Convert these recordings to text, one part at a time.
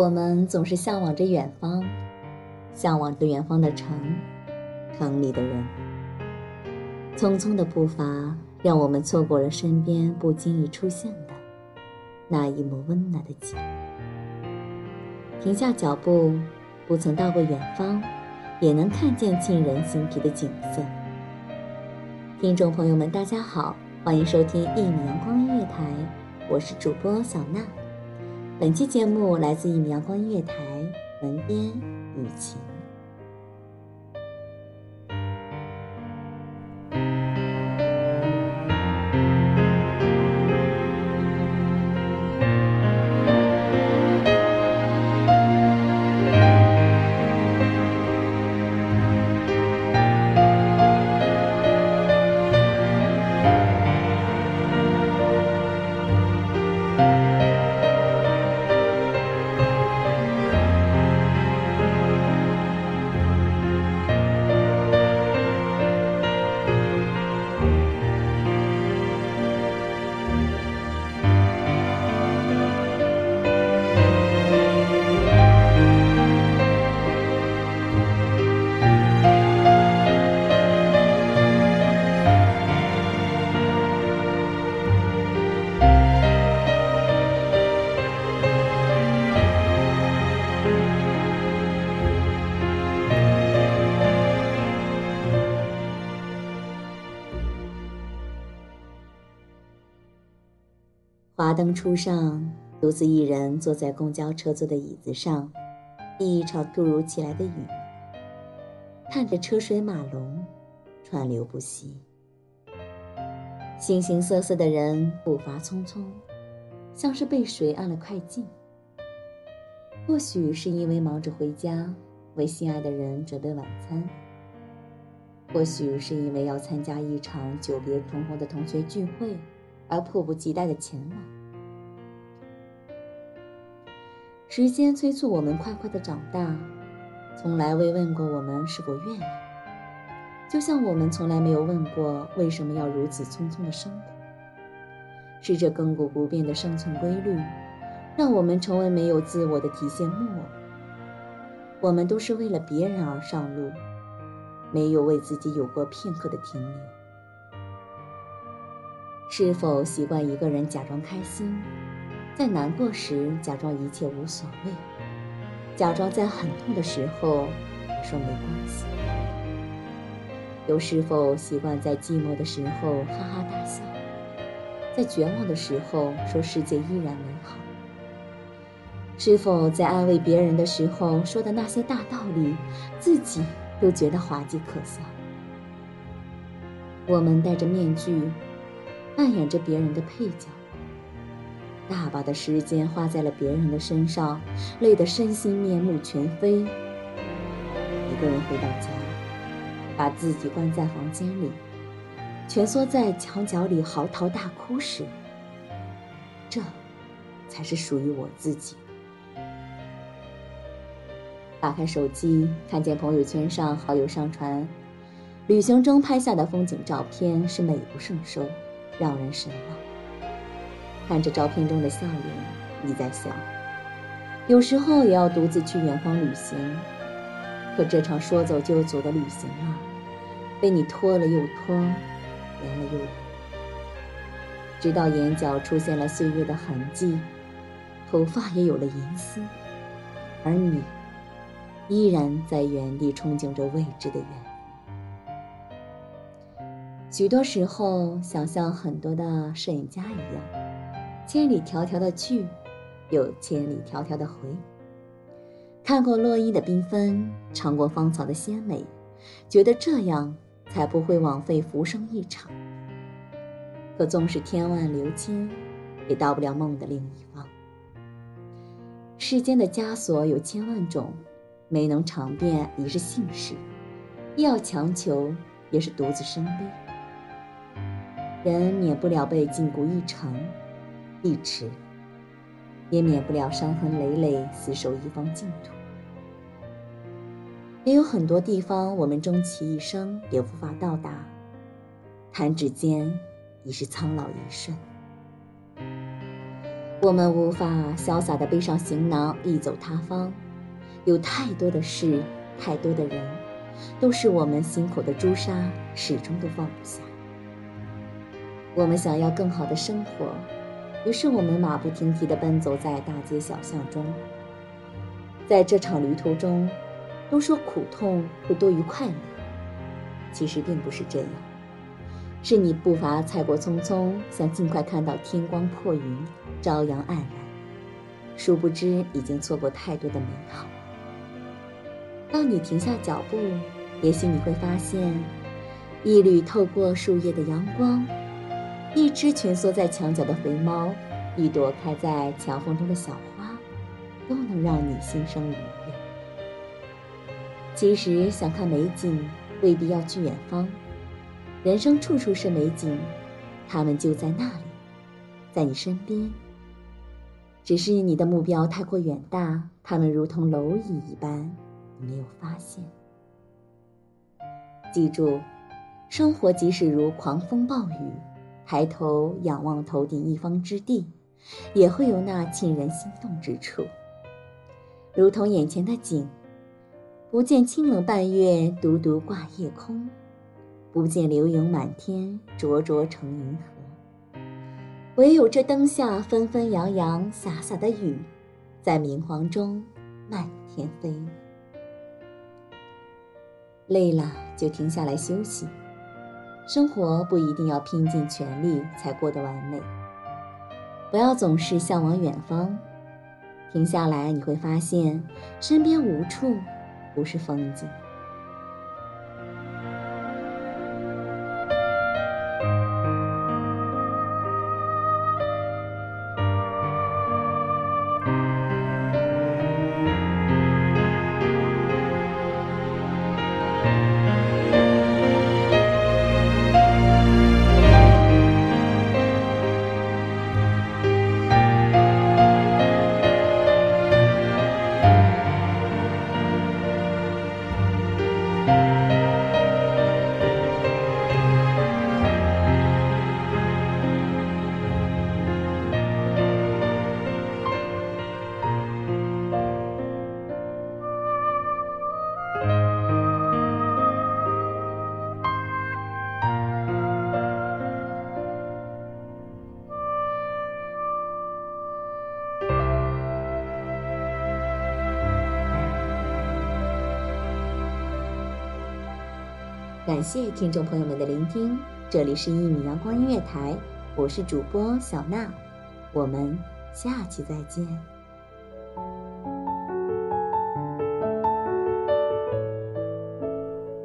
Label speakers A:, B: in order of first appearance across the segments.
A: 我们总是向往着远方，向往着远方的城，城里的人。匆匆的步伐，让我们错过了身边不经意出现的那一抹温暖的景。停下脚步，不曾到过远方，也能看见沁人心脾的景色。听众朋友们，大家好，欢迎收听一米阳光音乐台，我是主播小娜。本期节目来自一米阳光音乐台，文编雨晴。灯初上，独自一人坐在公交车座的椅子上，一场突如其来的雨，看着车水马龙，川流不息。形形色色的人步伐匆匆，像是被谁按了快进。或许是因为忙着回家为心爱的人准备晚餐，或许是因为要参加一场久别重逢的同学聚会。而迫不及待的前往。时间催促我们快快的长大，从来未问过我们是否愿意。就像我们从来没有问过为什么要如此匆匆的生活。是这亘古不变的生存规律，让我们成为没有自我的提线木偶。我们都是为了别人而上路，没有为自己有过片刻的停留。是否习惯一个人假装开心，在难过时假装一切无所谓，假装在很痛的时候说没关系？又是否习惯在寂寞的时候哈哈大笑，在绝望的时候说世界依然美好？是否在安慰别人的时候说的那些大道理，自己都觉得滑稽可笑？我们戴着面具。扮演着别人的配角，大把的时间花在了别人的身上，累得身心面目全非。一个人回到家，把自己关在房间里，蜷缩在墙角里嚎啕大哭时，这，才是属于我自己。打开手机，看见朋友圈上好友上传旅行中拍下的风景照片，是美不胜收。让人神往。看着照片中的笑脸，你在想，有时候也要独自去远方旅行。可这场说走就走的旅行啊，被你拖了又拖，延了又延，直到眼角出现了岁月的痕迹，头发也有了银丝，而你依然在原地憧憬着未知的远。许多时候，想像很多的摄影家一样，千里迢迢的去，有千里迢迢的回。看过落英的缤纷，尝过芳草的鲜美，觉得这样才不会枉费浮生一场。可纵使天万流金，也到不了梦的另一方。世间的枷锁有千万种，没能尝遍已是幸事，要强求也是独自伤悲。人免不了被禁锢一程一池，也免不了伤痕累累，死守一方净土。也有很多地方，我们终其一生也无法到达，弹指间已是苍老一瞬。我们无法潇洒地背上行囊，一走他方。有太多的事，太多的人，都是我们心口的朱砂，始终都放不下。我们想要更好的生活，于是我们马不停蹄地奔走在大街小巷中。在这场旅途中，都说苦痛会多于快乐，其实并不是这样。是你步伐太过匆匆，想尽快看到天光破云，朝阳黯然，殊不知已经错过太多的美好。当你停下脚步，也许你会发现，一缕透过树叶的阳光，一只蜷缩在墙角的肥猫，一朵开在墙缝中的小花，都能让你心生愉悦。其实，想看美景，未必要去远方。人生处处是美景，它们就在那里，在你身边。只是你的目标太过远大，它们如同蝼蚁一般，你没有发现。记住，生活即使如狂风暴雨，抬头仰望头顶一方之地，也会有那沁人心动之处。如同眼前的景，不见清冷半月，独独挂夜空。不见流萤满天，灼灼成银河。唯有这灯下纷纷扬扬、洒洒的雨，在明黄中漫天飞。累了就停下来休息。生活不一定要拼尽全力才过得完美。不要总是向往远方，停下来你会发现，身边无处不是风景。感谢听众朋友们的聆听，这里是《一米阳光音乐台》，我是主播小娜，我们下期再见。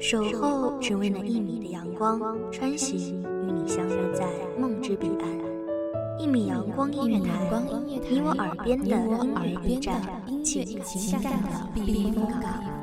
B: 守候只为那一米的阳光，穿行与你相约在梦之彼岸。一米阳光音乐台，你我耳边的音乐驿站，情感的避风港。